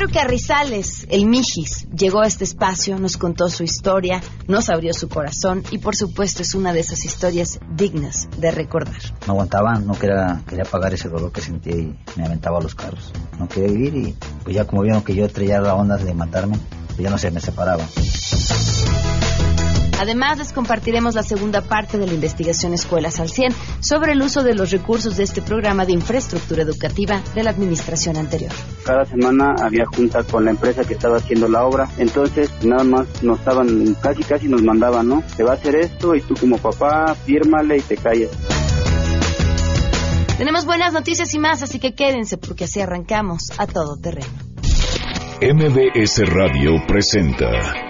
Pedro Carrizales, el Mijis, llegó a este espacio, nos contó su historia, nos abrió su corazón y por supuesto es una de esas historias dignas de recordar. No aguantaba, no quería, quería pagar ese dolor que sentía y me aventaba a los carros. No quería vivir y pues ya como vieron que yo traía la onda de matarme, pues ya no sé, me separaba. Además, les compartiremos la segunda parte de la investigación Escuelas al 100 sobre el uso de los recursos de este programa de infraestructura educativa de la administración anterior. Cada semana había junta con la empresa que estaba haciendo la obra, entonces nada más nos estaban, casi casi nos mandaban, ¿no? Te va a hacer esto y tú como papá, fírmale y te callas. Tenemos buenas noticias y más, así que quédense porque así arrancamos a todo terreno. MBS Radio presenta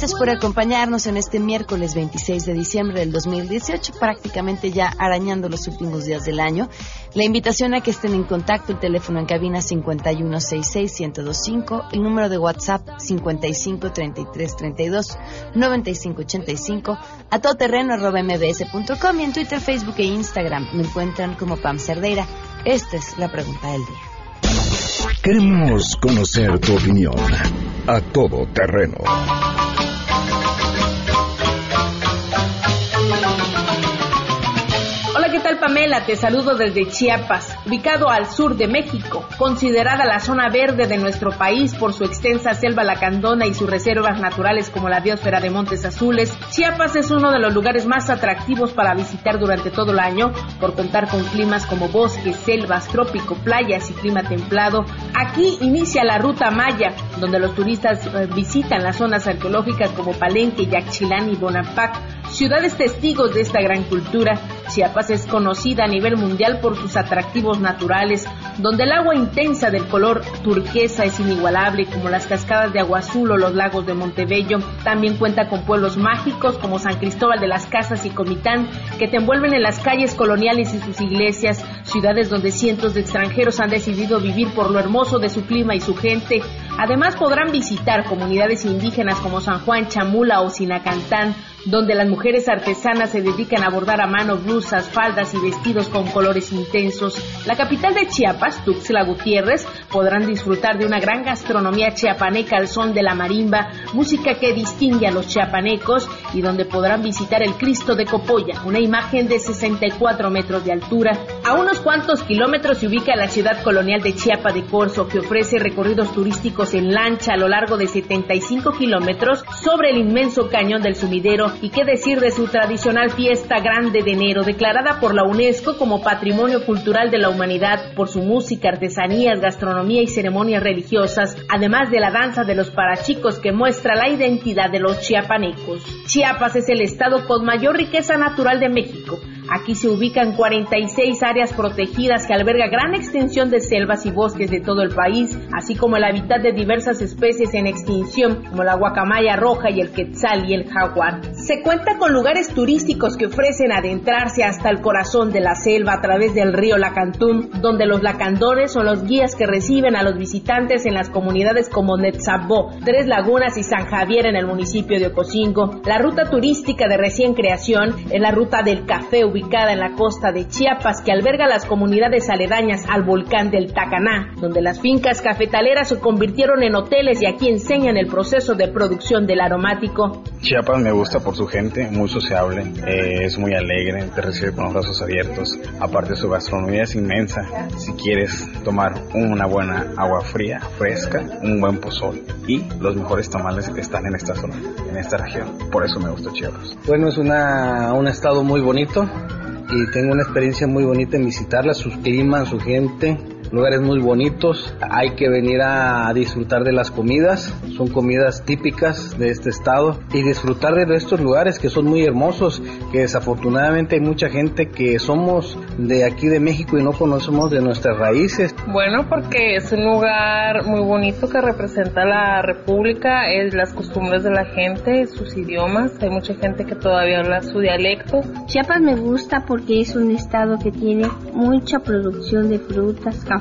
Gracias por acompañarnos en este miércoles 26 de diciembre del 2018, prácticamente ya arañando los últimos días del año. La invitación a que estén en contacto, el teléfono en cabina 5166-1025, el número de WhatsApp 553332-9585, a todoterreno mbs.com y en Twitter, Facebook e Instagram me encuentran como Pam Cerdeira. Esta es la pregunta del día. Queremos conocer tu opinión. A todo terreno. Pamela? Te saludo desde Chiapas, ubicado al sur de México, considerada la zona verde de nuestro país por su extensa selva lacandona y sus reservas naturales como la biosfera de Montes Azules. Chiapas es uno de los lugares más atractivos para visitar durante todo el año por contar con climas como bosques, selvas, trópico, playas y clima templado. Aquí inicia la ruta Maya, donde los turistas eh, visitan las zonas arqueológicas como Palenque, Yaxchilán y Bonampak, ciudades testigos de esta gran cultura. Chiapas es conocida a nivel mundial por sus atractivos naturales, donde el agua intensa del color turquesa es inigualable, como las cascadas de agua azul o los lagos de Montebello. También cuenta con pueblos mágicos como San Cristóbal de las Casas y Comitán, que te envuelven en las calles coloniales y sus iglesias, ciudades donde cientos de extranjeros han decidido vivir por lo hermoso de su clima y su gente. Además podrán visitar comunidades indígenas como San Juan, Chamula o Sinacantán, donde las mujeres artesanas se dedican a bordar a mano blusas, faldas y vestidos con colores intensos. La capital de Chiapas, Tuxtla Gutiérrez, podrán disfrutar de una gran gastronomía chiapaneca al son de la marimba, música que distingue a los chiapanecos y donde podrán visitar el Cristo de Copolla, una imagen de 64 metros de altura. A unos cuantos kilómetros se ubica la ciudad colonial de Chiapa de Corzo, que ofrece recorridos turísticos en lancha a lo largo de 75 kilómetros sobre el inmenso cañón del sumidero y qué decir de su tradicional fiesta grande de enero, declarada por la UNESCO como Patrimonio Cultural de la Humanidad por su música, artesanías, gastronomía y ceremonias religiosas, además de la danza de los parachicos que muestra la identidad de los chiapanecos. Chiapas es el estado con mayor riqueza natural de México. Aquí se ubican 46 áreas protegidas que alberga gran extensión de selvas y bosques de todo el país, así como el hábitat de diversas especies en extinción, como la guacamaya roja y el quetzal y el jaguar. Se cuenta con lugares turísticos que ofrecen adentrarse hasta el corazón de la selva a través del río Lacantún, donde los lacandores son los guías que reciben a los visitantes en las comunidades como Netzabó, Tres Lagunas y San Javier en el municipio de Ocosingo. La ruta turística de recién creación es la ruta del café ubicada en la costa de Chiapas que alberga las comunidades aledañas al volcán del Tacaná, donde las fincas cafetaleras se convirtieron en hoteles y aquí enseñan el proceso de producción del aromático. Chiapas me gusta por su gente, muy sociable, eh, es muy alegre, te recibe con los brazos abiertos. Aparte su gastronomía es inmensa. Si quieres tomar una buena agua fría, fresca, un buen pozol y los mejores tamales que están en esta zona, en esta región. Por eso me gusta Chiapas. Bueno, es una, un estado muy bonito y tengo una experiencia muy bonita en visitarla, su clima, su gente, lugares muy bonitos. Hay que venir a disfrutar de las comidas, son comidas típicas de este estado y disfrutar de estos lugares que son muy hermosos, que desafortunadamente hay mucha gente que somos de aquí de México y no conocemos de nuestras raíces. Bueno, porque es un lugar muy bonito que representa la República, es las costumbres de la gente, sus idiomas, hay mucha gente que todavía habla su dialecto. Chiapas me gusta porque es un estado que tiene mucha producción de frutas, café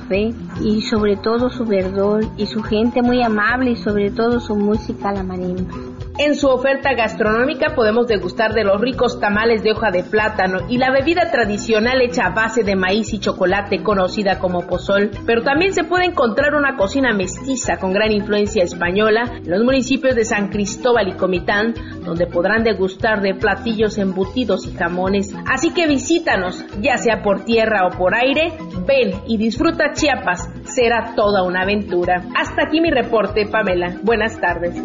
y sobre todo su verdor y su gente muy amable y sobre todo su música la marimba. En su oferta gastronómica podemos degustar de los ricos tamales de hoja de plátano y la bebida tradicional hecha a base de maíz y chocolate conocida como pozol, pero también se puede encontrar una cocina mestiza con gran influencia española en los municipios de San Cristóbal y Comitán, donde podrán degustar de platillos embutidos y jamones. Así que visítanos, ya sea por tierra o por aire, ven y disfruta Chiapas, será toda una aventura. Hasta aquí mi reporte, Pamela. Buenas tardes.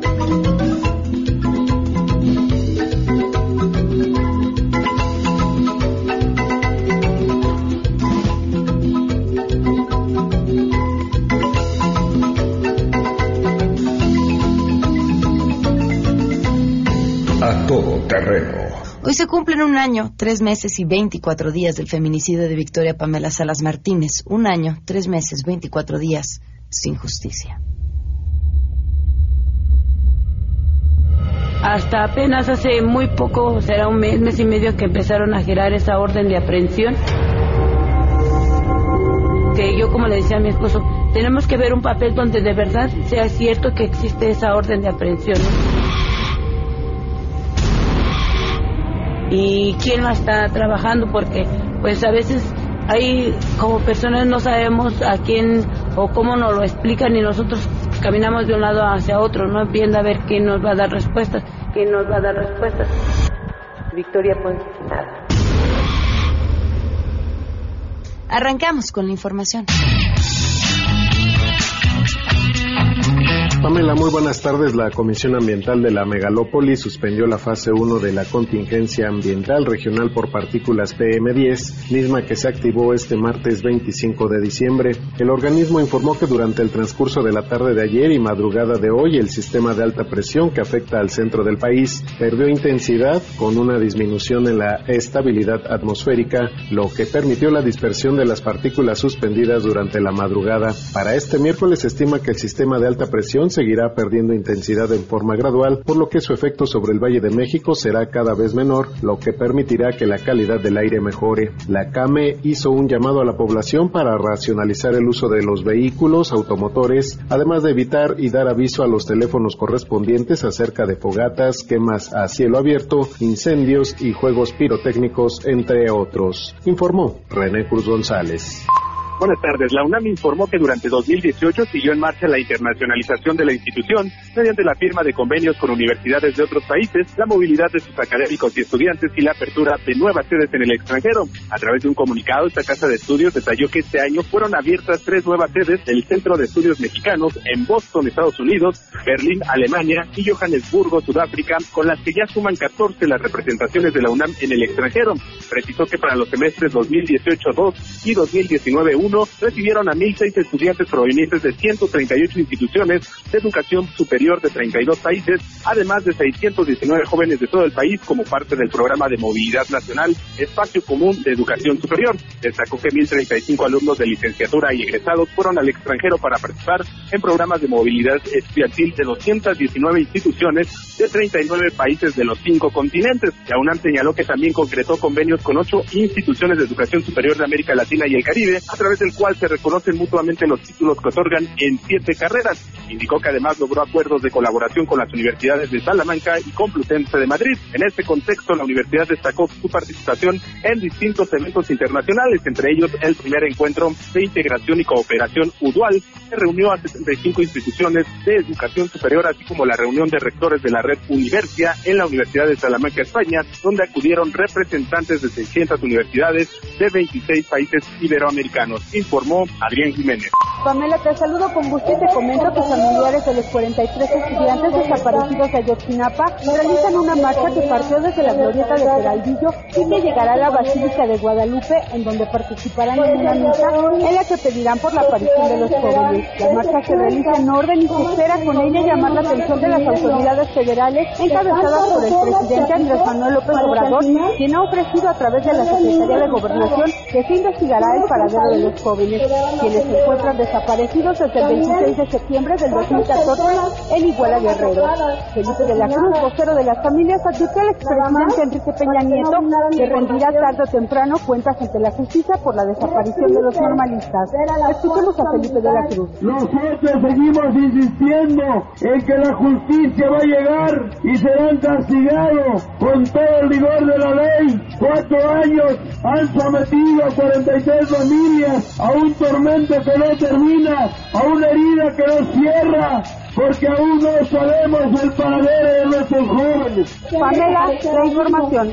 Hoy se cumplen un año, tres meses y 24 días del feminicidio de Victoria Pamela Salas Martínez. Un año, tres meses, 24 días sin justicia. Hasta apenas hace muy poco, será un mes, mes y medio que empezaron a girar esa orden de aprehensión. Que yo, como le decía a mi esposo, tenemos que ver un papel donde de verdad sea cierto que existe esa orden de aprehensión y quién la está trabajando porque pues a veces hay como personas no sabemos a quién o cómo nos lo explican y nosotros caminamos de un lado hacia otro, no viendo a ver quién nos va a dar respuestas, quién nos va a dar respuestas. Victoria nada. Arrancamos con la información. Pamela, muy buenas tardes. La Comisión Ambiental de la Megalópolis suspendió la fase 1 de la contingencia ambiental regional por partículas PM10, misma que se activó este martes 25 de diciembre. El organismo informó que durante el transcurso de la tarde de ayer y madrugada de hoy, el sistema de alta presión que afecta al centro del país perdió intensidad con una disminución en la estabilidad atmosférica, lo que permitió la dispersión de las partículas suspendidas durante la madrugada. Para este miércoles se estima que el sistema de alta presión seguirá perdiendo intensidad en forma gradual, por lo que su efecto sobre el Valle de México será cada vez menor, lo que permitirá que la calidad del aire mejore. La CAME hizo un llamado a la población para racionalizar el uso de los vehículos automotores, además de evitar y dar aviso a los teléfonos correspondientes acerca de fogatas, quemas a cielo abierto, incendios y juegos pirotécnicos, entre otros. Informó René Cruz González. Buenas tardes. La UNAM informó que durante 2018 siguió en marcha la internacionalización de la institución mediante la firma de convenios con universidades de otros países, la movilidad de sus académicos y estudiantes y la apertura de nuevas sedes en el extranjero. A través de un comunicado, esta casa de estudios detalló que este año fueron abiertas tres nuevas sedes del Centro de Estudios Mexicanos en Boston, Estados Unidos, Berlín, Alemania y Johannesburgo, Sudáfrica, con las que ya suman 14 las representaciones de la UNAM en el extranjero. Precisó que para los semestres 2018-2 y 2019 recibieron a 1.006 estudiantes provenientes de 138 instituciones de educación superior de 32 países, además de 619 jóvenes de todo el país como parte del programa de movilidad nacional Espacio Común de Educación Superior. Destacó que 1.035 alumnos de licenciatura y egresados fueron al extranjero para participar en programas de movilidad estudiantil de 219 instituciones de 39 países de los cinco continentes. La UNAM señaló que también concretó convenios con ocho instituciones de educación superior de América Latina y el Caribe a través del cual se reconocen mutuamente los títulos que otorgan en siete carreras. Indicó que además logró acuerdos de colaboración con las universidades de Salamanca y Complutense de Madrid. En este contexto, la universidad destacó su participación en distintos eventos internacionales, entre ellos el primer encuentro de integración y cooperación UDUAL, reunió a 75 instituciones de educación superior, así como la reunión de rectores de la red Universia en la Universidad de Salamanca, España, donde acudieron representantes de 600 universidades de 26 países iberoamericanos informó Adrián Jiménez. Pamela, te saludo con gusto y te comento que familiares de los 43 estudiantes desaparecidos de Ayotzinapa realizan una marcha que partió desde la glorieta de Peraldillo y que llegará a la Basílica de Guadalupe, en donde participarán en una misa en la que pedirán por la aparición de los jóvenes. La marcha se realiza en orden y se espera con ella llamar la atención de las autoridades federales encabezadas por el presidente Andrés Manuel López Obrador, quien ha ofrecido a través de la Secretaría de Gobernación que se investigará el paradero de los jóvenes, quienes se encuentran desaparecidos desde el 26 de septiembre del 2014 en Iguala Guerrero. Felipe de la Cruz, vocero de las familias, advirtió al expresidente Enrique Peña Nieto que rendirá tarde o temprano cuentas ante la justicia por la desaparición de los normalistas. Escuchemos a Felipe de la Cruz. Nosotros seguimos insistiendo en que la justicia va a llegar y serán castigados con todo el rigor de la ley. Cuatro años han sometido a 43 familias a un tormento que no termina, a una herida que no cierra, porque aún no sabemos el paradero de nuestros jóvenes. Pamela, la información.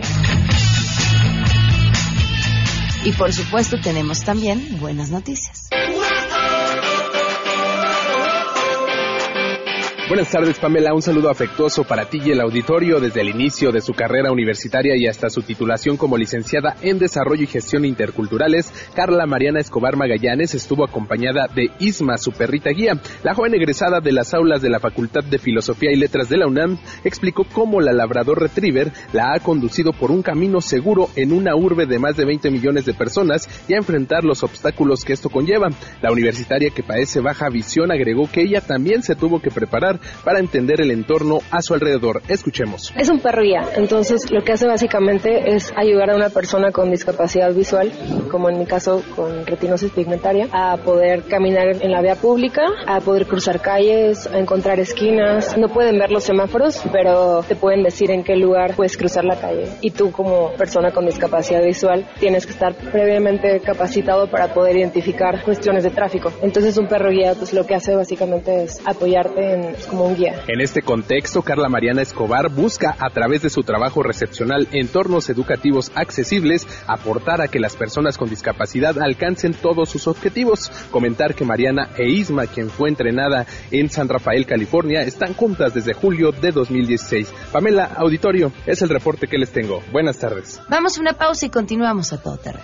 Y por supuesto tenemos también buenas noticias. Buenas tardes, Pamela. Un saludo afectuoso para ti y el auditorio desde el inicio de su carrera universitaria y hasta su titulación como licenciada en Desarrollo y Gestión Interculturales. Carla Mariana Escobar Magallanes estuvo acompañada de Isma, su perrita guía. La joven egresada de las aulas de la Facultad de Filosofía y Letras de la UNAM explicó cómo la Labrador Retriever la ha conducido por un camino seguro en una urbe de más de 20 millones de personas y a enfrentar los obstáculos que esto conlleva. La universitaria que padece baja visión agregó que ella también se tuvo que preparar para entender el entorno a su alrededor. Escuchemos. Es un perro guía, entonces lo que hace básicamente es ayudar a una persona con discapacidad visual, como en mi caso con retinosis pigmentaria, a poder caminar en la vía pública, a poder cruzar calles, a encontrar esquinas. No pueden ver los semáforos, pero te pueden decir en qué lugar puedes cruzar la calle. Y tú como persona con discapacidad visual tienes que estar previamente capacitado para poder identificar cuestiones de tráfico. Entonces un perro guía pues lo que hace básicamente es apoyarte en como un guía. En este contexto, Carla Mariana Escobar busca, a través de su trabajo recepcional entornos educativos accesibles, aportar a que las personas con discapacidad alcancen todos sus objetivos. Comentar que Mariana e Isma, quien fue entrenada en San Rafael, California, están juntas desde julio de 2016. Pamela, auditorio, es el reporte que les tengo. Buenas tardes. Vamos a una pausa y continuamos a todo terreno.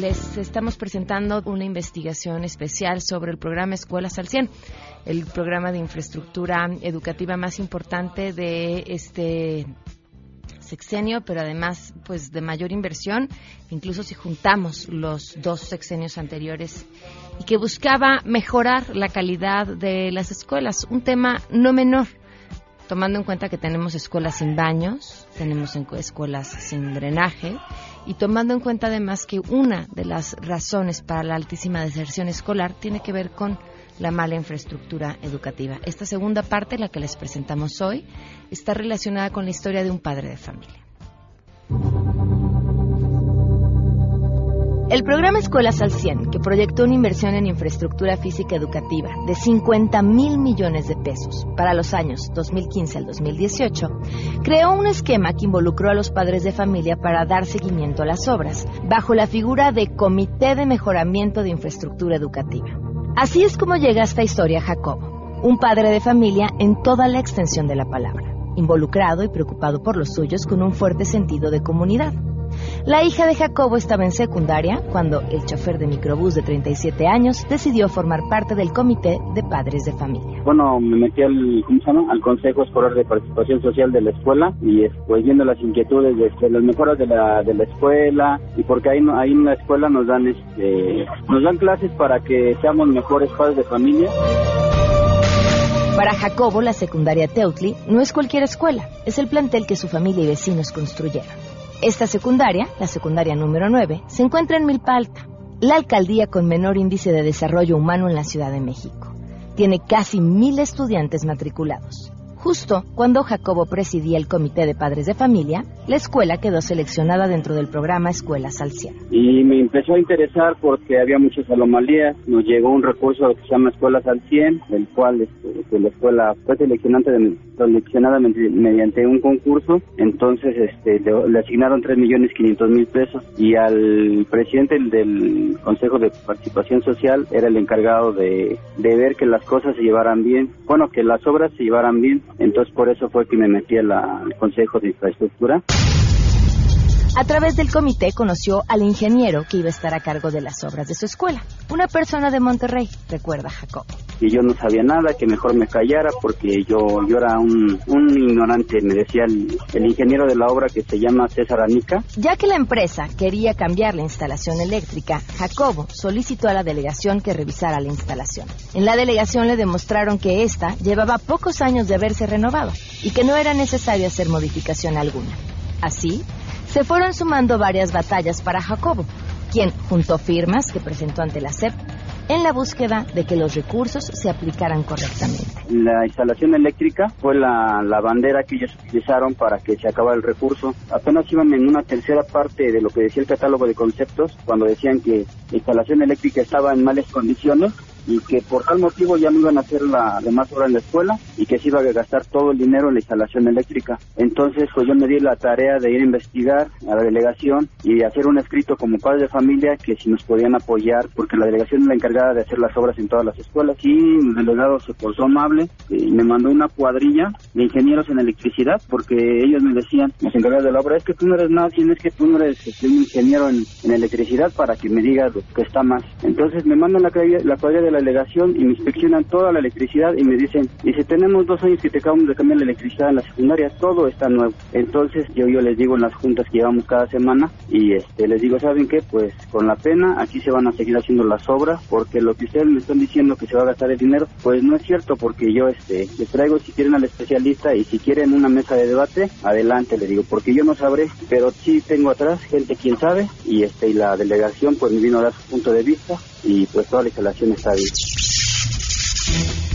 Les estamos presentando una investigación especial sobre el programa Escuelas al 100, el programa de infraestructura educativa más importante de este sexenio, pero además pues de mayor inversión, incluso si juntamos los dos sexenios anteriores y que buscaba mejorar la calidad de las escuelas, un tema no menor tomando en cuenta que tenemos escuelas sin baños, tenemos escuelas sin drenaje y tomando en cuenta además que una de las razones para la altísima deserción escolar tiene que ver con la mala infraestructura educativa. Esta segunda parte, la que les presentamos hoy, está relacionada con la historia de un padre de familia. El programa Escuelas al 100, que proyectó una inversión en infraestructura física educativa de 50 mil millones de pesos para los años 2015 al 2018, creó un esquema que involucró a los padres de familia para dar seguimiento a las obras, bajo la figura de Comité de Mejoramiento de Infraestructura Educativa. Así es como llega esta historia Jacobo, un padre de familia en toda la extensión de la palabra, involucrado y preocupado por los suyos con un fuerte sentido de comunidad. La hija de Jacobo estaba en secundaria cuando el chofer de microbús de 37 años decidió formar parte del comité de padres de familia. Bueno, me metí al, ¿cómo se llama? al Consejo Escolar de Participación Social de la escuela y pues viendo las inquietudes de, las mejoras de la, de la escuela y porque ahí, ahí en la escuela nos dan, este, nos dan clases para que seamos mejores padres de familia. Para Jacobo, la secundaria Teutli no es cualquier escuela, es el plantel que su familia y vecinos construyeron. Esta secundaria, la secundaria número 9, se encuentra en Milpa Alta, la alcaldía con menor índice de desarrollo humano en la Ciudad de México. Tiene casi mil estudiantes matriculados. Justo cuando Jacobo presidía el Comité de Padres de Familia, la escuela quedó seleccionada dentro del programa Escuelas al Y me empezó a interesar porque había muchas anomalías. Nos llegó un recurso que se llama Escuelas al 100, del cual este, la escuela fue seleccionada, seleccionada mediante un concurso. Entonces este, le, asignaron 3.500.000 pesos y al presidente del Consejo de Participación Social era el encargado de, de ver que las cosas se llevaran bien. Bueno, que las obras se llevaran bien entonces por eso fue que me metí al Consejo de Infraestructura. A través del comité conoció al ingeniero que iba a estar a cargo de las obras de su escuela, una persona de Monterrey, recuerda Jacob. Y yo no sabía nada, que mejor me callara porque yo, yo era un, ignorante, me decía el, el, ingeniero de la obra que se llama César Anica. Ya que la empresa quería cambiar la instalación eléctrica, Jacobo solicitó a la delegación que revisara la instalación. En la delegación le demostraron que esta llevaba pocos años de haberse renovado y que no era necesario hacer modificación alguna. Así, se fueron sumando varias batallas para Jacobo, quien juntó firmas que presentó ante la SEP en la búsqueda de que los recursos se aplicaran correctamente. La instalación eléctrica fue la, bandera que ellos utilizaron para que se acabara el recurso. Apenas iban en una tercera parte de lo que decía el catálogo de conceptos, cuando decían que la instalación eléctrica estaba en malas condiciones y que por tal motivo ya no iban a hacer la demás obra en la escuela y que se iba a gastar todo el dinero en la instalación eléctrica. Entonces, pues yo me di la tarea de ir a investigar a la delegación y hacer un escrito como padre de familia que si nos podían apoyar, porque la delegación es la encargada de hacer las obras en todas las escuelas. Y el delegado se portó amable y me mandó una cuadrilla de ingenieros en electricidad, porque ellos me decían, los encargados de la obra, es que tú no eres nadie, es que tú no eres este, un ingeniero en, electricidad para que me digas lo que está más. Entonces me mandan la, la cuadrilla de la delegación y me inspeccionan toda la electricidad y me dicen, dice, tenemos dos años que te acabamos de cambiar la electricidad en la secundaria, todo está nuevo. Entonces yo, yo les digo en las juntas que llevamos cada semana y este les digo, ¿saben qué? Pues con la pena aquí se van a seguir haciendo las obras porque lo que ustedes me están diciendo que se va a gastar el dinero, pues no es cierto porque yo este les traigo si quieren al especialista y si quieren una mesa de debate, adelante, le digo, porque yo no sabré, pero sí tengo atrás gente quien sabe y este y la delegación pues me vino a dar su punto de vista y pues toda la instalación está bien.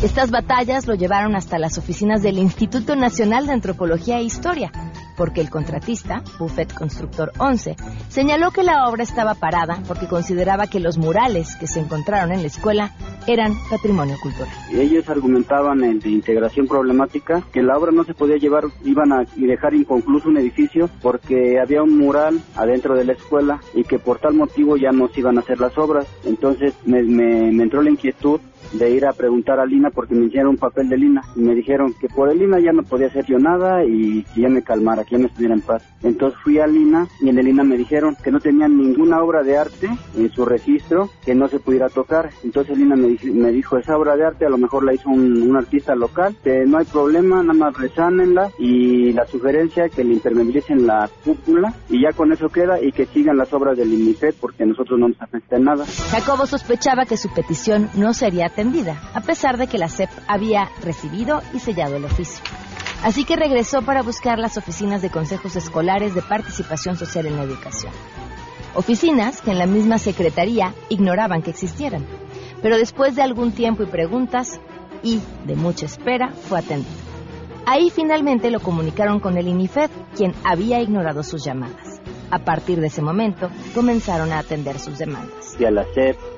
Estas batallas lo llevaron hasta las oficinas del Instituto Nacional de Antropología e Historia, porque el contratista, Buffet Constructor 11, señaló que la obra estaba parada porque consideraba que los murales que se encontraron en la escuela eran patrimonio cultural. Ellos argumentaban en de integración problemática que la obra no se podía llevar, iban a dejar inconcluso un edificio porque había un mural adentro de la escuela y que por tal motivo ya no se iban a hacer las obras. Entonces me, me entró la inquietud de ir a preguntar a Lina porque me hicieron un papel de Lina y me dijeron que por el Lina ya no podía hacer yo nada y que ya me calmara, que me estuviera en paz. Entonces fui a Lina y en el Lina me dijeron que no tenían ninguna obra de arte en su registro que no se pudiera tocar. Entonces Lina me, me dijo, esa obra de arte a lo mejor la hizo un, artista local, que no hay problema, nada más resánenla y la sugerencia que le impermeabilicen la cúpula y ya con eso queda y que sigan las obras del INIFED porque nosotros no nos afecta en nada. Jacobo sospechaba que su petición no sería atendida, a pesar de que la CEP había recibido y sellado el oficio. Así que regresó para buscar las oficinas de consejos escolares de participación social en la educación. Oficinas que en la misma secretaría ignoraban que existieran. Pero después de algún tiempo y preguntas y de mucha espera, fue atendido. Ahí finalmente lo comunicaron con el INIFED, quien había ignorado sus llamadas. A partir de ese momento, comenzaron a atender sus demandas. Y a la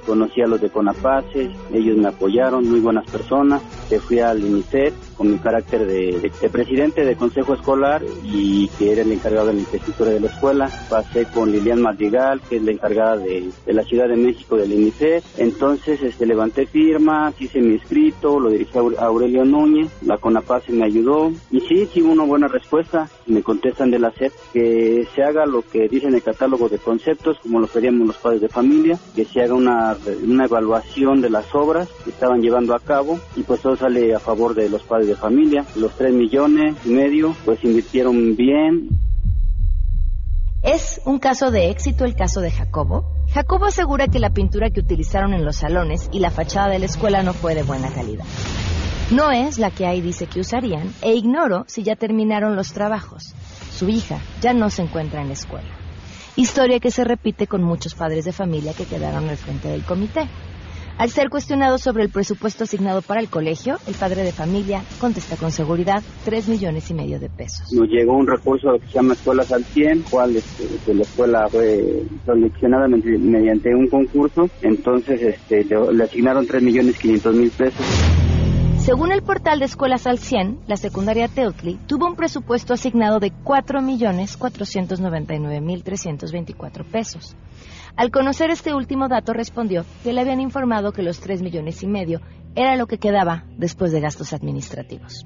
conocí a los de Conapace, ellos me apoyaron, muy buenas personas. Te fui al UNICEF con mi carácter de, presidente de consejo escolar y que era el encargado de la infraestructura de la escuela. Pasé con Lilian Madrigal, que es la encargada de, la Ciudad de México del UNICEF. Entonces este, levanté firmas, hice mi escrito, lo dirigí a Aurelio Núñez, la Conapace me ayudó. Y sí, sí, una buena respuesta. Me contestan de la que se haga lo que dice en el catálogo de conceptos, como lo pedíamos los padres de familia, que se haga una una evaluación de las obras que estaban llevando a cabo y pues todo sale a favor de los padres de familia. Los tres millones y medio pues invirtieron bien. ¿Es un caso de éxito el caso de Jacobo? Jacobo asegura que la pintura que utilizaron en los salones y la fachada de la escuela no fue de buena calidad. No es la que ahí dice que usarían e ignoro si ya terminaron los trabajos. Su hija ya no se encuentra en la escuela. Historia que se repite con muchos padres de familia que quedaron al frente del comité. Al ser cuestionado sobre el presupuesto asignado para el colegio, el padre de familia contesta con seguridad tres millones y medio de pesos. Nos llegó un recurso que se llama Escuelas al 100, cual este, la escuela fue seleccionada mediante un concurso, entonces este, le, asignaron tres millones quinientos mil pesos. Según el portal de Escuelas al 100, la secundaria Teutli tuvo un presupuesto asignado de 4.499.324 pesos. Al conocer este último dato respondió que le habían informado que los 3 millones y medio era lo que quedaba después de gastos administrativos.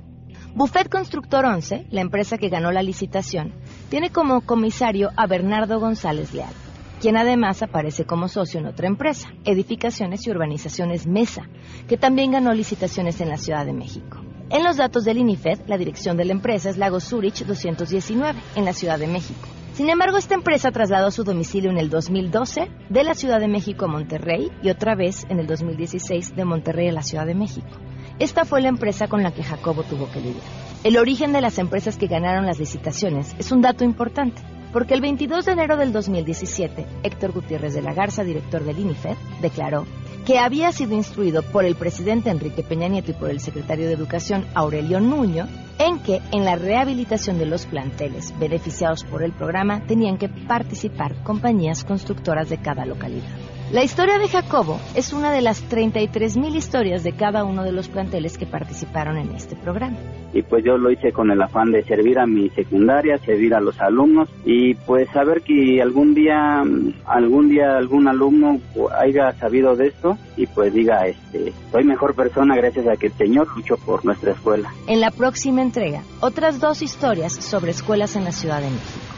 Buffet Constructor 11, la empresa que ganó la licitación, tiene como comisario a Bernardo González Leal quien además aparece como socio en otra empresa, Edificaciones y Urbanizaciones Mesa, que también ganó licitaciones en la Ciudad de México. En los datos del INIFED, la dirección de la empresa es Lago Zurich 219, en la Ciudad de México. Sin embargo, esta empresa trasladó su domicilio en el 2012 de la Ciudad de México a Monterrey y otra vez en el 2016 de Monterrey a la Ciudad de México. Esta fue la empresa con la que Jacobo tuvo que lidiar. El origen de las empresas que ganaron las licitaciones es un dato importante porque el 22 de enero del 2017, Héctor Gutiérrez de la Garza, director del INIFED, declaró que había sido instruido por el presidente Enrique Peña Nieto y por el secretario de Educación Aurelio Nuño en que en la rehabilitación de los planteles beneficiados por el programa tenían que participar compañías constructoras de cada localidad. La historia de Jacobo es una de las 33.000 historias de cada uno de los planteles que participaron en este programa. Y pues yo lo hice con el afán de servir a mi secundaria, servir a los alumnos y pues saber que algún día, algún día algún alumno haya sabido de esto y pues diga, este, soy mejor persona gracias a que el Señor luchó por nuestra escuela. En la próxima entrega, otras dos historias sobre escuelas en la Ciudad de México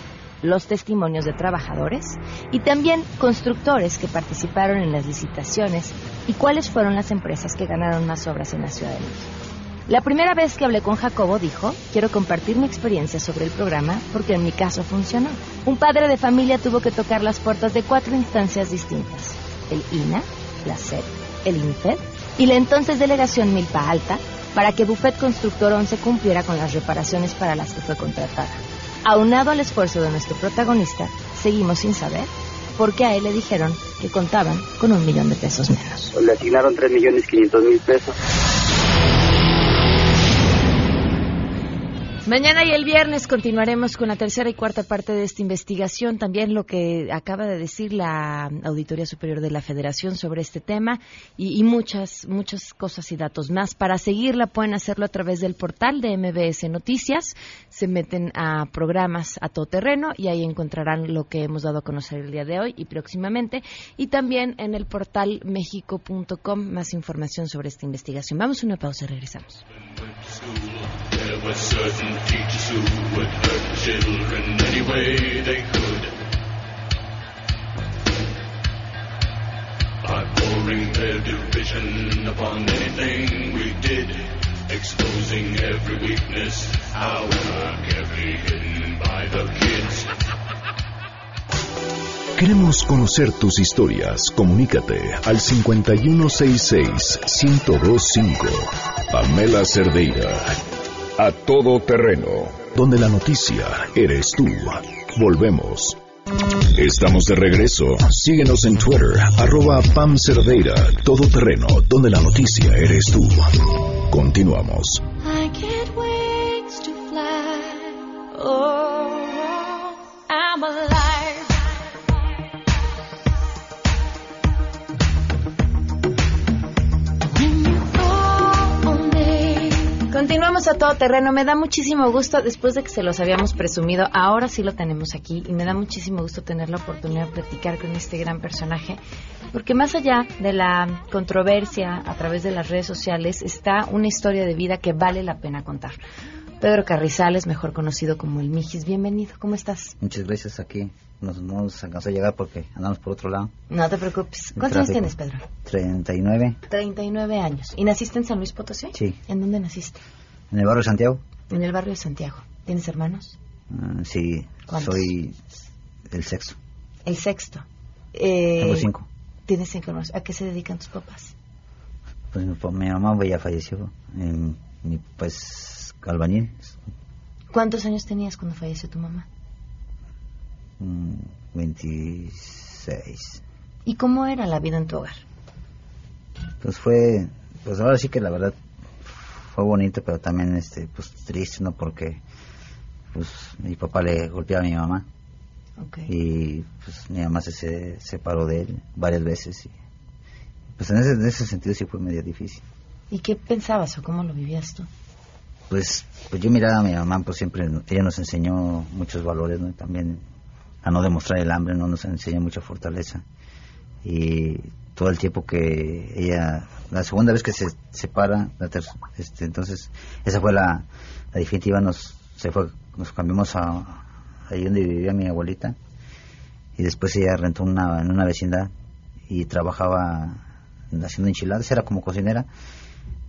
los testimonios de trabajadores y también constructores que participaron en las licitaciones y cuáles fueron las empresas que ganaron más obras en la Ciudad de México. La primera vez que hablé con Jacobo dijo, quiero compartir mi experiencia sobre el programa porque en mi caso funcionó. Un padre de familia tuvo que tocar las puertas de cuatro instancias distintas, el INA, la SED, el INFED y la entonces delegación Milpa Alta para que Buffet Constructor 11 cumpliera con las reparaciones para las que fue contratada. Aunado al esfuerzo de nuestro protagonista, seguimos sin saber por qué a él le dijeron que contaban con un millón de pesos menos. Le asignaron tres millones quinientos mil pesos. Mañana y el viernes continuaremos con la tercera y cuarta parte de esta investigación. También lo que acaba de decir la Auditoría Superior de la Federación sobre este tema y, muchas, muchas cosas y datos más. Para seguirla pueden hacerlo a través del portal de MBS Noticias. Se meten a programas a todo terreno y ahí encontrarán lo que hemos dado a conocer el día de hoy y próximamente. Y también en el portal mexico.com más información sobre esta investigación. Vamos a una pausa y regresamos. Certain teachers who would hurt children any way they could. By pouring their division upon anything we did, exposing every weakness, however carefully hidden by the kids. Queremos conocer tus historias. Comunícate al 5166-1025. Pamela Cerdeira. A todo terreno, donde la noticia eres tú. Volvemos. Estamos de regreso. Síguenos en Twitter, arroba Pam Cerdeira, todo terreno, donde la noticia eres tú. Continuamos. Terreno. Me da muchísimo gusto, después de que se los habíamos presumido, ahora sí lo tenemos aquí y me da muchísimo gusto tener la oportunidad de platicar con este gran personaje, porque más allá de la controversia a través de las redes sociales está una historia de vida que vale la pena contar. Pedro Carrizales, mejor conocido como el Mijis, bienvenido, ¿cómo estás? Muchas gracias, aquí nos, no nos alcanzó a llegar porque andamos por otro lado. No te preocupes. ¿Cuántos años tienes, Pedro? 39. 39 años. ¿Y naciste en San Luis Potosí? Sí. ¿En dónde naciste? En el barrio de Santiago. En el barrio de Santiago. ¿Tienes hermanos? Uh, sí, soy el sexto. El sexto. Eh, Tengo cinco. ¿Tienes cinco hermanos? ¿A qué se dedican tus papás? Pues mi, mamá ya falleció, en, pues albañil. ¿Cuántos años tenías cuando falleció tu mamá? 26. Mm, ¿Y cómo era la vida en tu hogar? Pues fue, pues ahora sí que la verdad fue bonito, pero también este, pues triste, ¿no? Porque pues mi papá le golpeaba a mi mamá. Y pues mi mamá se, separó de él varias veces. Y, pues en ese, en ese sentido sí fue medio difícil. ¿Y qué pensabas o cómo lo vivías tú? Pues, pues yo miraba a mi mamá, pues siempre, ella nos enseñó muchos valores, ¿no? También a no demostrar el hambre, ¿no? Nos enseñó mucha fortaleza. Y todo el tiempo que ella, la segunda vez que se separa, la este, entonces, esa fue la, definitiva, nos, se fue, nos cambiamos a, ahí donde vivía mi abuelita, y después ella rentó una, en una vecindad y trabajaba haciendo enchiladas, era como cocinera,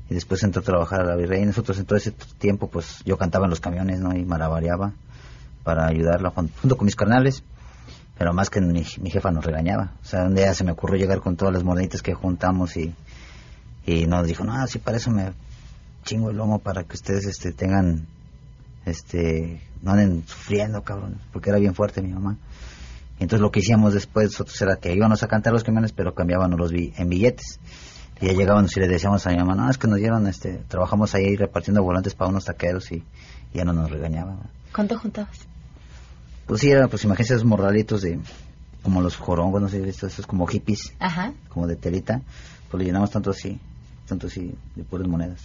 y después entró a trabajar a la Virrey, nosotros en todo ese tiempo, pues yo cantaba en los camiones, ¿no? Y maravariaba para ayudarla junto con mis carnales, pero más que mi, jefa nos regañaba. O sea, un día se me ocurrió llegar con todas las moneditas que juntamos y, y nos dijo, no, sí, para eso me chingo el lomo para que ustedes este, tengan este no anden sufriendo, cabrón, porque era bien fuerte mi mamá. Entonces lo que hicimos después nosotros era que íbamos a cantar los camiones, pero cambiábamos los en billetes. Y ya llegábamos y le decíamos a mi mamá, no, es que nos dieron, este, trabajamos ahí repartiendo volantes para unos taqueros y, ya no nos regañaban. ¿Cuánto juntabas? Pues sí, era, pues imagínense esos morralitos de, como los jorongos, no sé, estos como hippies, Ajá. como de telita, pues lo llenamos tanto así, tanto así, de puras monedas.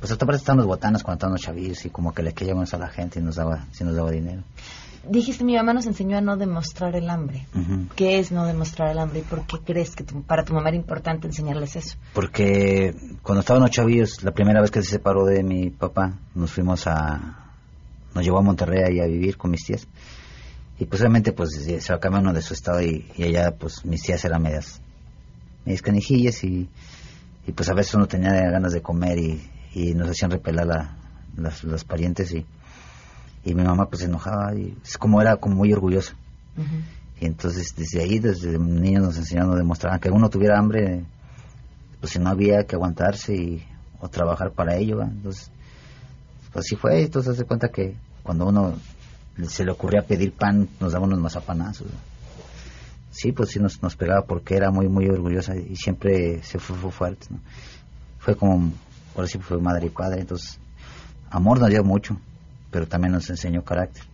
Pues hasta parece están los botanas cuando estaban los chavillos y como que le queríamos a la gente y nos daba, si nos daba dinero. Dijiste, mi mamá nos enseñó a no demostrar el hambre. ¿Qué es no demostrar el hambre y por qué crees que para tu mamá era importante enseñarles eso? Porque cuando estaban los chavillos, la primera vez que se separó de mi papá, nos fuimos a... nos llevó a Monterrey ahí a vivir con mis tías. Y pues obviamente pues se va uno de su estado y, allá pues mis tías eran medias, medias canijillas y, y pues a veces uno tenía ganas de comer y y nos hacían repelar a las, parientes y, y mi mamá pues se enojaba y es como era como muy orgullosa. Y entonces desde ahí, desde niños nos enseñaron, a demostrar que uno tuviera hambre, pues si no había que aguantarse y, o trabajar para ello. Entonces, pues así fue. Entonces se cuenta que cuando uno se le ocurría pedir pan, nos daban unos mazapanazos. Sí, pues sí nos, nos pegaba porque era muy, muy orgullosa y siempre se fue, fue fuerte. Fue como por sí fue madre y padre, entonces amor nos dio mucho, pero también nos enseñó carácter.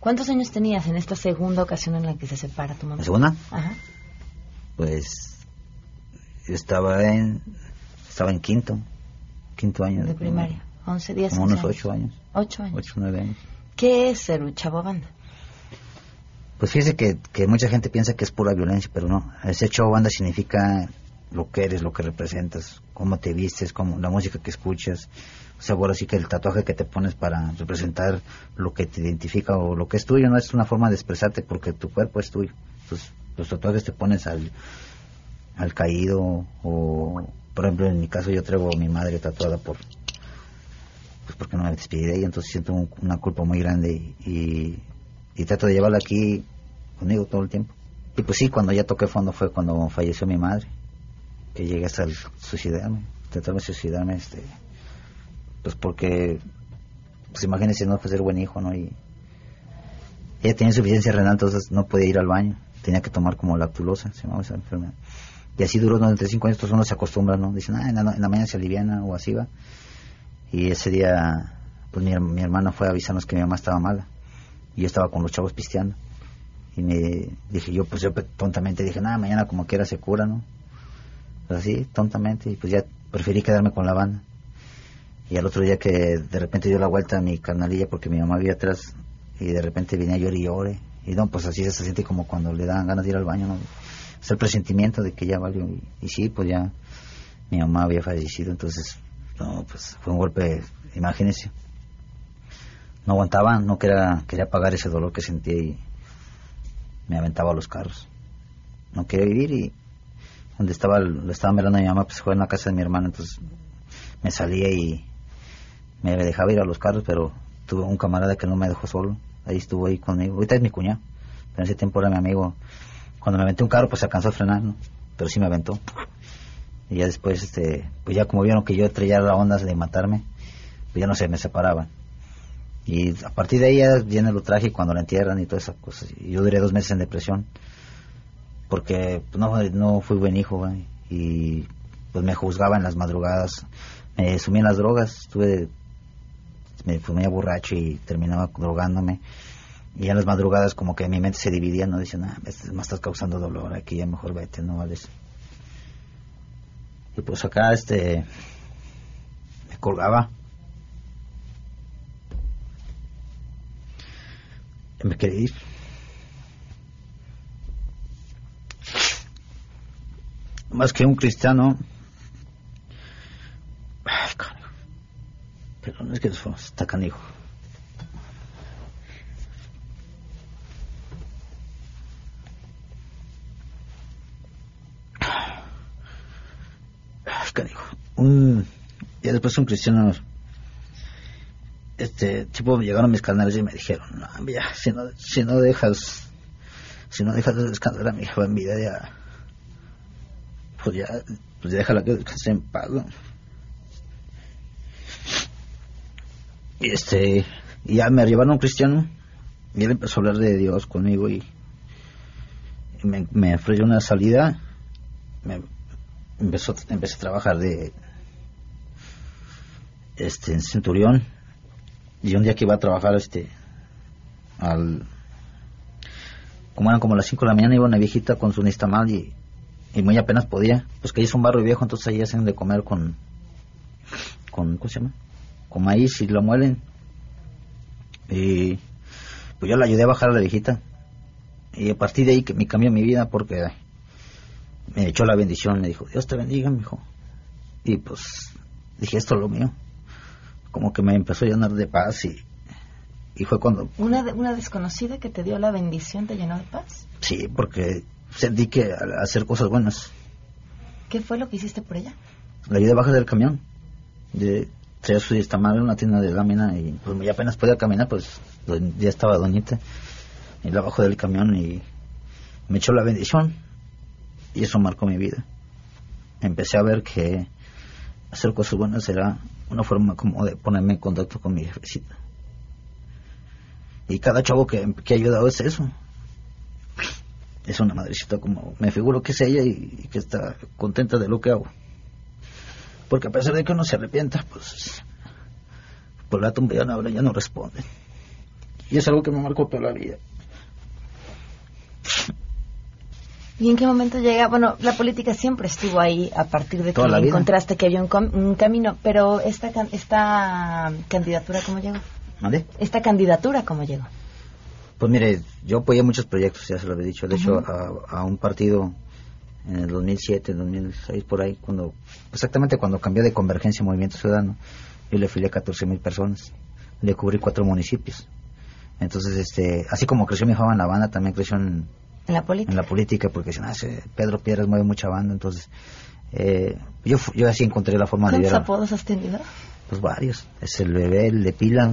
¿Cuántos años tenías en esta segunda ocasión en la que se separa tu mamá? ¿La segunda? Ajá. Pues estaba en estaba en quinto, quinto año. De, primaria, 11, 10 Como unos ocho años. Ocho años. Ocho, nueve años. ¿Qué es ser un chavo banda? Pues fíjese que, que mucha gente piensa que es pura violencia, pero no. Ser chavo banda significa lo que eres, lo que representas, cómo te vistes, cómo, la música que escuchas. O sea, bueno, sí que el tatuaje que te pones para representar lo que te identifica o lo que es tuyo, no es una forma de expresarte porque tu cuerpo es tuyo. Entonces, los tatuajes te pones al, al caído o, por ejemplo, en mi caso yo traigo a mi madre tatuada por pues porque no me despedí de ella, entonces siento una culpa muy grande y, trato de llevarla aquí conmigo todo el tiempo. Y pues sí, cuando ya toqué fondo fue cuando falleció mi madre que llegué hasta el suicidarme, tratarme de suicidarme, este, pues porque, pues imagínense, no fue ser buen hijo, ¿no? Y ella tenía insuficiencia renal, entonces no podía ir al baño, tenía que tomar como lactulosa, se llamaba esa enfermedad. Y así duró durante cinco años, entonces uno se acostumbra, ¿no? Dicen, ah, en la, mañana se aliviana o así va. Y ese día, pues mi, mi hermana fue a avisarnos que mi mamá estaba mala. Y yo estaba con los chavos pisteando. Y me dije yo, pues yo tontamente dije, nada, mañana como quiera se cura, ¿no? así, tontamente, y pues ya preferí quedarme con la banda. Y al otro día que de repente dio la vuelta a mi carnalilla porque mi mamá había atrás y de repente venía llore y llore. Y no, pues así se siente como cuando le dan ganas de ir al baño, ¿no? Es el presentimiento de que ya valió. Y, sí, pues ya mi mamá había fallecido, entonces, no, pues fue un golpe, imagínense. No aguantaba, no quería, quería pagar ese dolor que sentía y me aventaba a los carros. No quería vivir y donde estaba, lo estaba mirando a mi mamá, pues fue en la casa de mi hermano, entonces me salía y me dejaba ir a los carros, pero tuve un camarada que no me dejó solo, ahí estuvo ahí conmigo, ahorita es mi cuñado, pero en ese tiempo era mi amigo, cuando me aventé un carro pues se alcanzó a frenar, ¿no? pero sí me aventó, Y ya después, este, pues ya como vieron que yo traía la onda de matarme, pues ya no se me separaban. Y a partir de ahí ya viene lo trágico cuando la entierran y todas esas cosas. Yo duré dos meses en depresión porque pues, no, no fui buen hijo y pues me juzgaba en las madrugadas. Me sumí en las drogas, estuve, me fumé borracho y terminaba drogándome. Y en las madrugadas como que mi mente se dividía, no decía, nada, me estás causando dolor, aquí ya mejor vete, no vales. Y pues acá este me colgaba me quería ir. Más que un cristiano. Pero no es que está canijo. Un, ya después un cristiano este tipo llegaron mis canales y me dijeron no, ya, si no si no dejas si no dejas de descansar a mi hija en vida ya pues ya pues déjala que descanse en paz y este y ya me arribaron un cristiano y él empezó a hablar de Dios conmigo y, me, me ofreció una salida me empezó empecé a trabajar de este en Centurión y un día que iba a trabajar, este, al, como eran como las 5 de la mañana, iba una viejita con su nistamal y, y muy apenas podía, pues que es un barrio viejo, entonces ahí hacen de comer con, con, ¿cómo se llama? Con maíz y lo muelen. Y pues yo la ayudé a bajar a la viejita. Y a partir de ahí que me cambió mi vida porque me echó la bendición, me dijo, Dios te bendiga, mi hijo. Y pues dije, esto es lo mío como que me empezó a llenar de paz y, y fue cuando... ¿Una, ¿Una desconocida que te dio la bendición te llenó de paz? Sí, porque sentí que hacer cosas buenas. ¿Qué fue lo que hiciste por ella? La ayudé a bajar del camión. De, traía su estamar en una tienda de lámina y pues ya apenas podía caminar, pues ya estaba doñita. Y la bajó del camión y me echó la bendición. Y eso marcó mi vida. Empecé a ver que hacer cosas buenas era una forma como de ponerme en contacto con mi jefecita. Y cada chavo que, que ha ayudado es eso. Es una madrecita como, me figuro que es ella y, que está contenta de lo que hago. Porque a pesar de que uno se arrepienta, pues por la tumba ya no habla, ya no responde. Y es algo que me marcó toda la vida. ¿Y en qué momento llega? Bueno, la política siempre estuvo ahí a partir de que encontraste que había un, camino, pero esta, esta candidatura, ¿cómo llegó? ¿Vale? ¿Esta candidatura cómo llegó? Pues mire, yo apoyé muchos proyectos, ya se lo había dicho. De hecho, a, un partido en el 2007, 2006, por ahí, cuando exactamente cuando cambió de Convergencia Movimiento Ciudadano, yo le fui a 14 mil personas, le cubrí cuatro municipios. Entonces, este, así como creció mi joven en la banda, también creció en en la política. En la política, porque si no, Pedro Piedras mueve mucha banda, entonces eh, yo, yo así encontré la forma de ¿Cuántos apodos has tenido? Pues varios. Es el bebé, el de pila.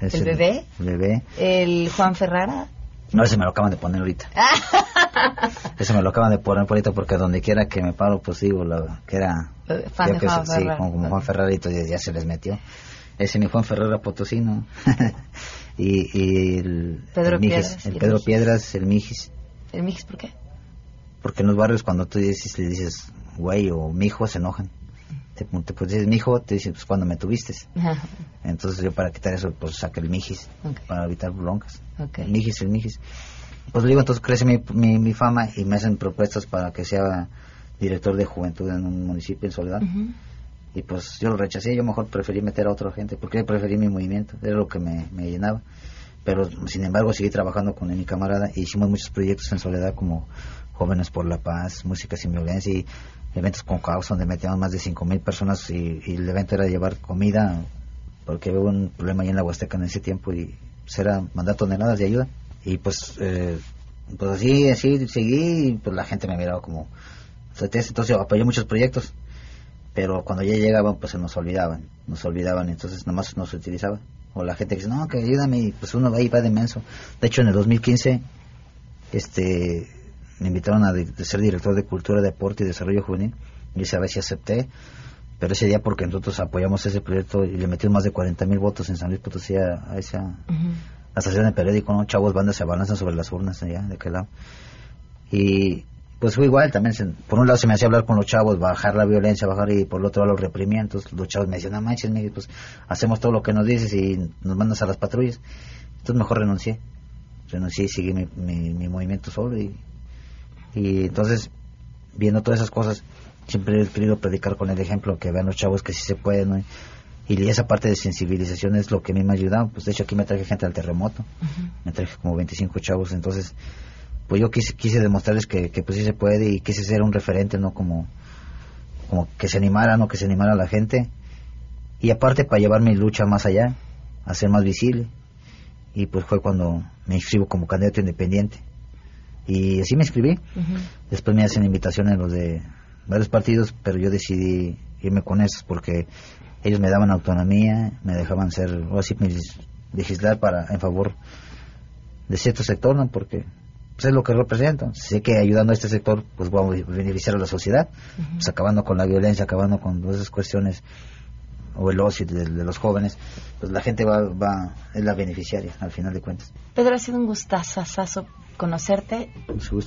¿El, bebé? El bebé. ¿El Juan Ferrara? No, ese me lo acaban de poner ahorita. ese me lo acaban de poner ahorita porque donde quiera que me paro, pues digo, que era... Fan de Juan Sí, como, Juan Ferrarito ya, se les metió. Ese mi Juan Ferrara Potosino. y, y el... Pedro Piedras. El Pedro Piedras, el Mijis. ¿El mix por qué? Porque en los barrios cuando tú dices, le dices güey o mi hijo se enojan. Te, te pues, dices mi hijo, te dicen pues cuando me tuviste. Entonces yo para quitar eso pues saqué el mijis para evitar broncas. El mijis, el mijis. Pues digo, entonces crece mi, mi, fama y me hacen propuestas para que sea director de juventud en un municipio en Soledad. Y pues yo lo rechacé, yo mejor preferí meter a otra gente porque preferí mi movimiento, era lo que me, me llenaba pero sin embargo seguí trabajando con mi camarada e hicimos muchos proyectos en soledad como Jóvenes por la Paz, Música sin Violencia y eventos con caos donde metíamos más de 5.000 personas y, el evento era llevar comida porque hubo un problema ahí en la Huasteca en ese tiempo y pues era mandar toneladas de ayuda. Y pues eh, pues así así seguí y pues la gente me miraba como entonces apoyé muchos proyectos pero cuando ya llegaban pues se nos olvidaban nos olvidaban entonces nomás nos utilizaban o la gente que dice, no, que ayúdame, y pues uno va y va de menso. De hecho, en el 2015, este, me invitaron a ser director de Cultura, Deporte y Desarrollo Juvenil, y esa vez sí acepté, pero ese día porque nosotros apoyamos ese proyecto y le metimos más de 40 mil votos en San Luis Potosí a, esa la estación de periódico, ¿no? Chavos, bandas se abalanzan sobre las urnas allá, de aquel lado. Y pues fue igual, también por un lado se me hacía hablar con los chavos, bajar la violencia, bajar y por el otro lado los reprimientos, los chavos me decían, no manches, pues hacemos todo lo que nos dices y nos mandas a las patrullas. Entonces mejor renuncié, renuncié y seguí mi, mi, movimiento solo y, y entonces viendo todas esas cosas siempre he querido predicar con el ejemplo, que vean los chavos que sí se puede, ¿no? Y esa parte de sensibilización es lo que a mí me ha ayudado. Pues de hecho aquí me traje gente al terremoto, me traje como 25 chavos, entonces pues yo quise, quise demostrarles que, que pues sí se puede y quise ser un referente, ¿no? Como, como que se animara, ¿no? Que se animara la gente. Y aparte para llevar mi lucha más allá, a ser más visible. Y pues fue cuando me inscribo como candidato independiente. Y así me inscribí. Después me hacen invitaciones los de varios partidos, pero yo decidí irme con esos porque ellos me daban autonomía, me dejaban ser, o así legislar para en favor de cierto sector, ¿no? Porque pues, es lo que represento. Sé que ayudando a este sector, pues vamos a beneficiar a la sociedad, pues acabando con la violencia, acabando con todas esas cuestiones o el ocio de, los jóvenes, pues la gente va, va, es la beneficiaria al final de cuentas. Pedro, ha sido un gustazo conocerte,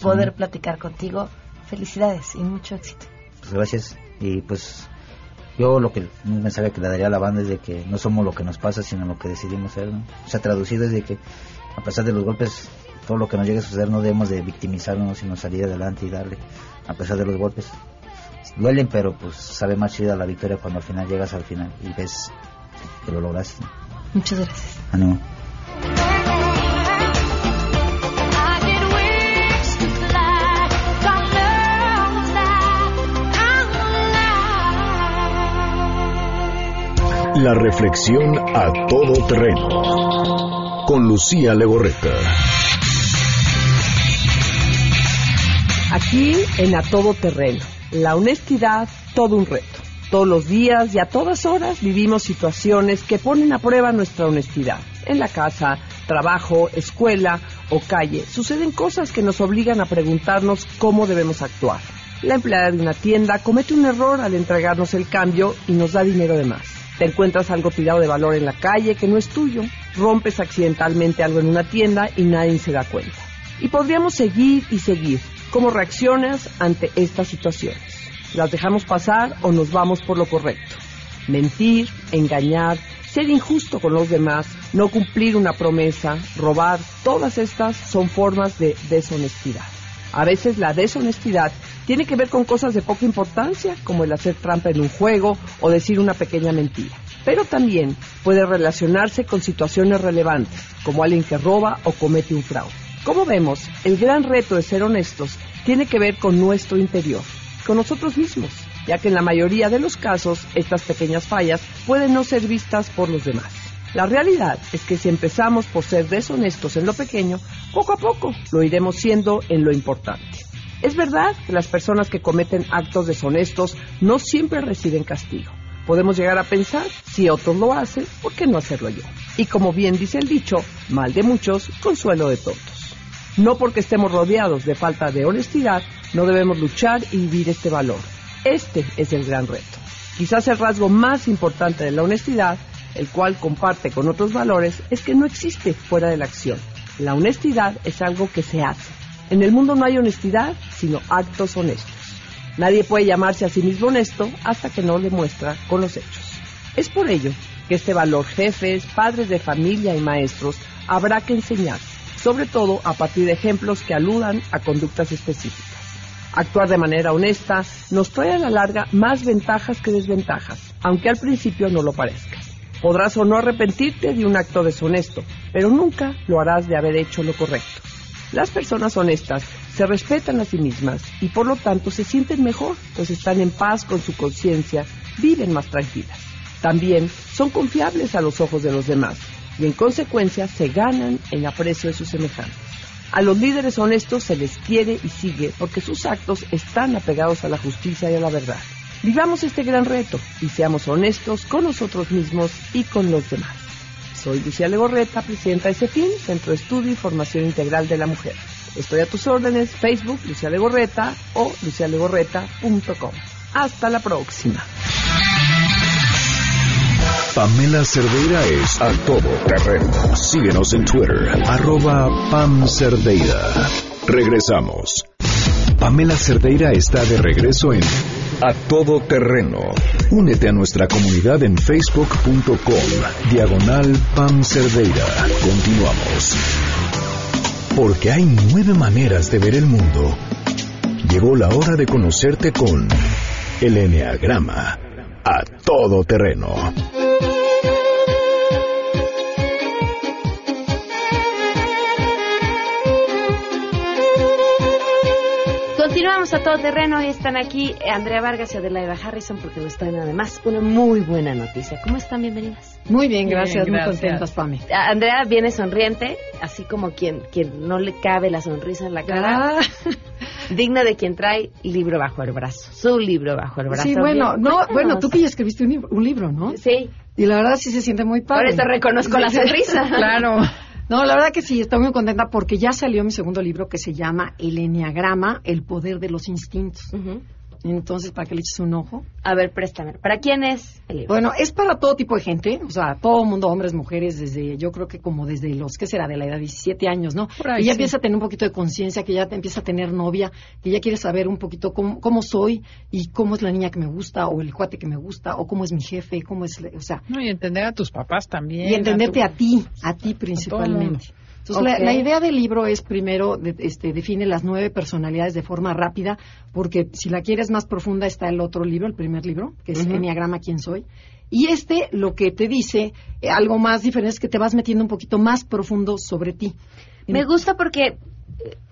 poder platicar contigo Felicidades y mucho éxito. Pues gracias. Y pues yo lo que un mensaje que le daría a la banda es de que no somos lo que nos pasa, sino lo que decidimos ser. ¿no? O sea, traducido es de que a pesar de los golpes, todo lo que nos llegue a suceder no debemos de victimizarnos, sino salir adelante y darle, a pesar de los golpes. Duelen, pero pues sabe más chida la victoria cuando al final llegas al final y ves que lo lograste. Muchas gracias. Ánimo. La reflexión a todo terreno. Con Lucía Legorreta. Aquí en A Todo Terreno. La honestidad, todo un reto. Todos los días y a todas horas vivimos situaciones que ponen a prueba nuestra honestidad. En la casa, trabajo, escuela o calle suceden cosas que nos obligan a preguntarnos cómo debemos actuar. La empleada de una tienda comete un error al entregarnos el cambio y nos da dinero de más. Te encuentras algo tirado de valor en la calle que no es tuyo, rompes accidentalmente algo en una tienda y nadie se da cuenta. Y podríamos seguir y seguir. ¿Cómo reaccionas ante estas situaciones? ¿Las dejamos pasar o nos vamos por lo correcto? Mentir, engañar, ser injusto con los demás, no cumplir una promesa, robar, todas estas son formas de deshonestidad. A veces la deshonestidad tiene que ver con cosas de poca importancia, como el hacer trampa en un juego o decir una pequeña mentira. Pero también puede relacionarse con situaciones relevantes, como alguien que roba o comete un fraude. Como vemos, el gran reto de ser honestos tiene que ver con nuestro interior, con nosotros mismos, ya que en la mayoría de los casos estas pequeñas fallas pueden no ser vistas por los demás. La realidad es que si empezamos por ser deshonestos en lo pequeño, poco a poco lo iremos siendo en lo importante. Es verdad que las personas que cometen actos deshonestos no siempre reciben castigo. Podemos llegar a pensar, si otros lo hacen, ¿por qué no hacerlo yo? Y como bien dice el dicho, mal de muchos, consuelo de todos. No porque estemos rodeados de falta de honestidad, no debemos luchar y vivir este valor. Este es el gran reto. Quizás el rasgo más importante de la honestidad, el cual comparte con otros valores, es que no existe fuera de la acción. La honestidad es algo que se hace en el mundo no hay honestidad, sino actos honestos. Nadie puede llamarse a sí mismo honesto hasta que no le muestra con los hechos. Es por ello que este valor jefes, padres de familia y maestros habrá que enseñar, sobre todo a partir de ejemplos que aludan a conductas específicas. Actuar de manera honesta nos trae a la larga más ventajas que desventajas, aunque al principio no lo parezca. Podrás o no arrepentirte de un acto deshonesto, pero nunca lo harás de haber hecho lo correcto. Las personas honestas se respetan a sí mismas y por lo tanto se sienten mejor, pues están en paz con su conciencia, viven más tranquilas. También son confiables a los ojos de los demás y en consecuencia se ganan en aprecio de sus semejantes. A los líderes honestos se les quiere y sigue porque sus actos están apegados a la justicia y a la verdad. Vivamos este gran reto y seamos honestos con nosotros mismos y con los demás. Soy Lucía Legorreta, presidenta de CEFIN, Centro de Estudio y Formación Integral de la Mujer. Estoy a tus órdenes, Facebook, Lucía Legorreta o lucialegorreta.com. Hasta la próxima. Pamela Cerdeira es a todo terreno. Síguenos en Twitter, arroba Pam Cerdeira. Regresamos. Pamela Cerdeira está de regreso en A Todo Terreno. Únete a nuestra comunidad en facebook.com, diagonal Pam Cerdeira. Continuamos. Porque hay nueve maneras de ver el mundo. Llegó la hora de conocerte con el Enneagrama. A Todo Terreno. Continuamos a todo terreno y están aquí Andrea Vargas y Adelaida Harrison porque nos traen además una muy buena noticia. ¿Cómo están? Bienvenidas. Muy bien, gracias, muy contentas, Pame. Andrea viene sonriente, así como quien, quien no le cabe la sonrisa en la cara. Ah. Digna de quien trae libro bajo el brazo, su libro bajo el brazo. Sí, bueno, Bien, no, bueno, tú que ya escribiste un, libro- un libro, ¿no? Sí. Y la verdad sí se siente muy padre. Por eso reconozco la sonrisa. claro. No, la verdad que sí, estoy muy contenta porque ya salió mi segundo libro que se llama El Enneagrama, el poder de los instintos. Entonces, para que le eches un ojo. A ver, préstame. ¿Para quién es el libro? Bueno, es para todo tipo de gente, o sea, todo mundo, hombres, mujeres, desde, yo creo que como desde los, ¿qué será? De la edad de 17 años, ¿no? Ahí, que ya sí. empieza a tener un poquito de conciencia, que ya te empieza a tener novia, que ya quiere saber un poquito cómo, cómo soy y cómo es la niña que me gusta, o el cuate que me gusta, o cómo es mi jefe, cómo es, o sea, No, y entender a tus papás también. y entenderte tu- a ti, a ti principalmente. Entonces, la, idea del libro es primero, de- este, define las nueve personalidades de forma rápida, porque si la quieres más profunda está el otro libro, el primer libro, que es Ujú. Enneagrama, ¿Quién soy? Y este lo que te dice, eh, algo más diferente, es que te vas metiendo un poquito más profundo sobre ti. Me gusta porque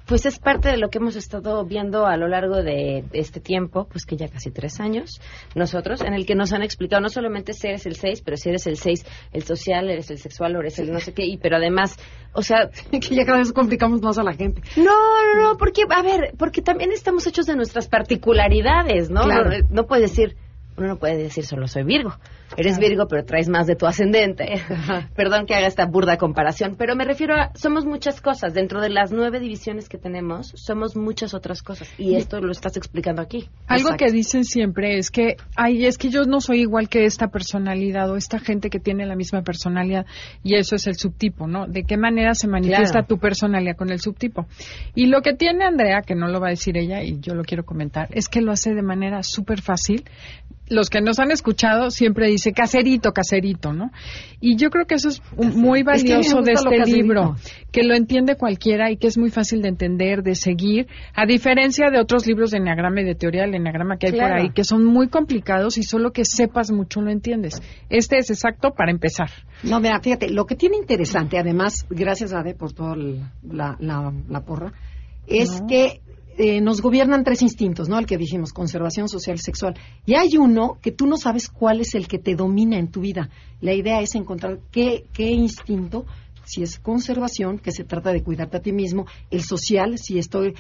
pues es parte de lo que hemos estado viendo a lo largo de este tiempo, pues que ya casi tres años, nosotros, en el que nos han explicado no solamente si eres el 6, pero si eres el 6, el social, eres el sexual, o eres el no sé qué, y pero además, o sea... que ya cada vez complicamos más a la gente. No, no, no, porque, a ver, porque también estamos hechos de nuestras particularidades, ¿no? Claro. No, no puedes decir, uno no puede decir solo soy Virgo. Eres Virgo, pero traes más de tu ascendente. Perdón que haga esta burda comparación, pero me refiero a, somos muchas cosas. Dentro de las nueve divisiones que tenemos, somos muchas otras cosas. Y esto lo estás explicando aquí. Algo Exacto. que dicen siempre es que, ay, es que yo no soy igual que esta personalidad o esta gente que tiene la misma personalidad y eso es el subtipo, ¿no? ¿De qué manera se manifiesta Claro. tu personalidad con el subtipo? Y lo que tiene Andrea, que no lo va a decir ella y yo lo quiero comentar, es que lo hace de manera súper fácil. Los que nos han escuchado siempre dice caserito, caserito, ¿no? Y yo creo que eso es un- muy Es que valioso de este caserito. libro, que lo entiende cualquiera y que es muy fácil de entender, de seguir, a diferencia de otros libros de enneagrama y de teoría del enneagrama que hay Claro. por ahí, que son muy complicados y solo que sepas mucho lo entiendes. Este es exacto para empezar. No, mira, fíjate, lo que tiene interesante, además, gracias Ade por toda la, la, la porra, es No. que eh, nos gobiernan tres instintos, ¿no? El que dijimos, conservación social, sexual. Y hay uno que tú no sabes cuál es el que te domina en tu vida. La idea es encontrar qué, qué instinto si es conservación, que se trata de cuidarte a ti mismo, el social, si estoy,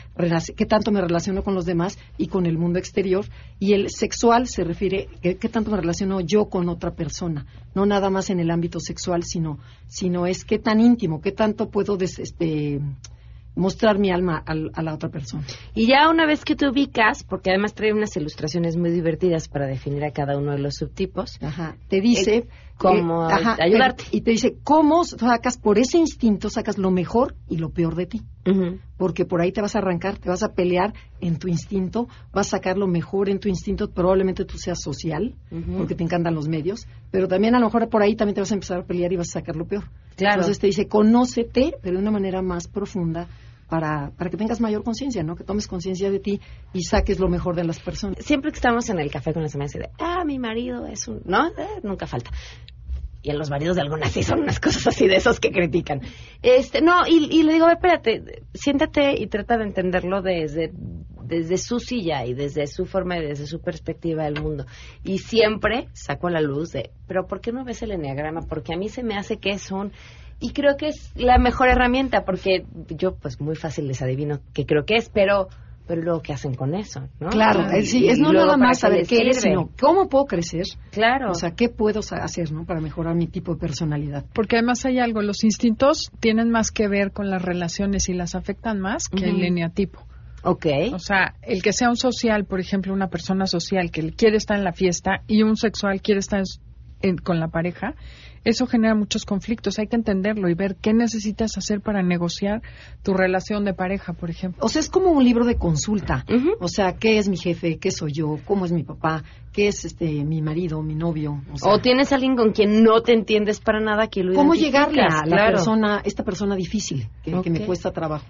qué tanto me relaciono con los demás y con el mundo exterior, y el sexual se refiere, qué, qué tanto me relaciono yo con otra persona, no nada más en el ámbito sexual, sino, sino es qué tan íntimo, qué tanto puedo des- este, mostrar mi alma al- a la otra persona. Y ya una vez que te ubicas, porque además trae unas ilustraciones muy divertidas para definir a cada uno de los subtipos, te dice eh, cómo eh, ajá, ayudarte. te- y te dice cómo sacas por ese instinto sacas lo mejor y lo peor de ti porque por ahí te vas a arrancar te vas a pelear en tu instinto vas a sacar lo mejor en tu instinto probablemente tú seas social porque te encantan los medios pero también a lo mejor por ahí también te vas a empezar a pelear y vas a sacar lo peor Claro. entonces te dice conócete pero de una manera más profunda para, para que tengas mayor conciencia, ¿no? Que tomes conciencia de ti y saques lo mejor de las personas. Siempre que estamos en el café con las amigas, de, ah, mi marido es un... ¿No? Eh, nunca falta. Y a los maridos de algunas sí son unas cosas así de esos que critican. Este, no, y, y le digo, espérate, siéntate y trata de entenderlo desde, desde su silla y desde su forma y desde su perspectiva del mundo. Y siempre saco a la luz de, pero ¿por qué no ves el enneagrama? Porque a mí se me hace que es un... Y creo que es la mejor herramienta, porque yo pues muy fácil les adivino qué creo que es, pero pero luego qué hacen con eso, ¿no? Claro, Y- es, sí, y es no nada más saber qué eres, sirve. sino cómo puedo crecer. Claro. O sea, qué puedo hacer, ¿no? Para mejorar mi tipo de personalidad. Porque además hay algo, los instintos tienen más que ver con las relaciones y las afectan más que el eneatipo. Ok. O sea, el que sea un social, por ejemplo, una persona social que quiere estar en la fiesta y un sexual quiere estar con la pareja, eso genera muchos conflictos. Hay que entenderlo y ver qué necesitas hacer para negociar tu relación de pareja, por ejemplo. O sea, es como un libro de consulta. O sea, ¿qué es mi jefe? ¿Qué soy yo? ¿Cómo es mi papá? ¿Qué es este mi marido, mi novio? O, tienes alguien con quien no te entiendes para nada que lo ¿Cómo llegarle a la persona, esta persona difícil que, que, me cuesta trabajo?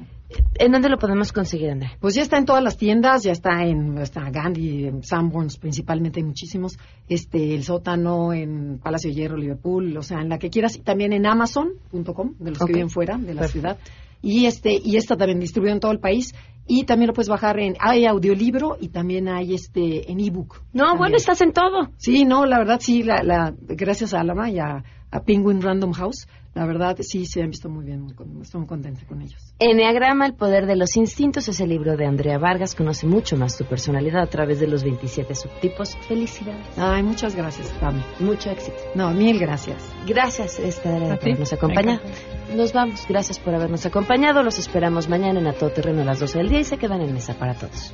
¿En dónde lo podemos conseguir, Andrea? Pues ya está en todas las tiendas, ya está en está Gandhi, en Sanborns principalmente, hay muchísimos. Este, el sótano en Palacio de Hierro, Liverpool, o sea, en la que quieras, y también en Amazon.com, de los que viven fuera de la ciudad. Y este y esta también distribuido en todo el país y también lo puedes bajar en hay audiolibro y también hay este en ebook. No, bueno, estás en todo. Sí, no, la verdad sí, la, la gracias a Alama y a Penguin Random House la verdad sí se han visto muy bien, estoy muy contenta con ellos. Enneagrama, el poder de los instintos, es el libro de Andrea Vargas, conoce mucho más tu personalidad a través de los 27 subtipos. Felicidades. Ay, muchas gracias, Pami. Mucho éxito. No, mil gracias. Gracias, esta por habernos acompañado. Nos vamos, gracias por habernos acompañado. Los esperamos mañana en A Todo Terreno a las 12 del día y se quedan en mesa para todos.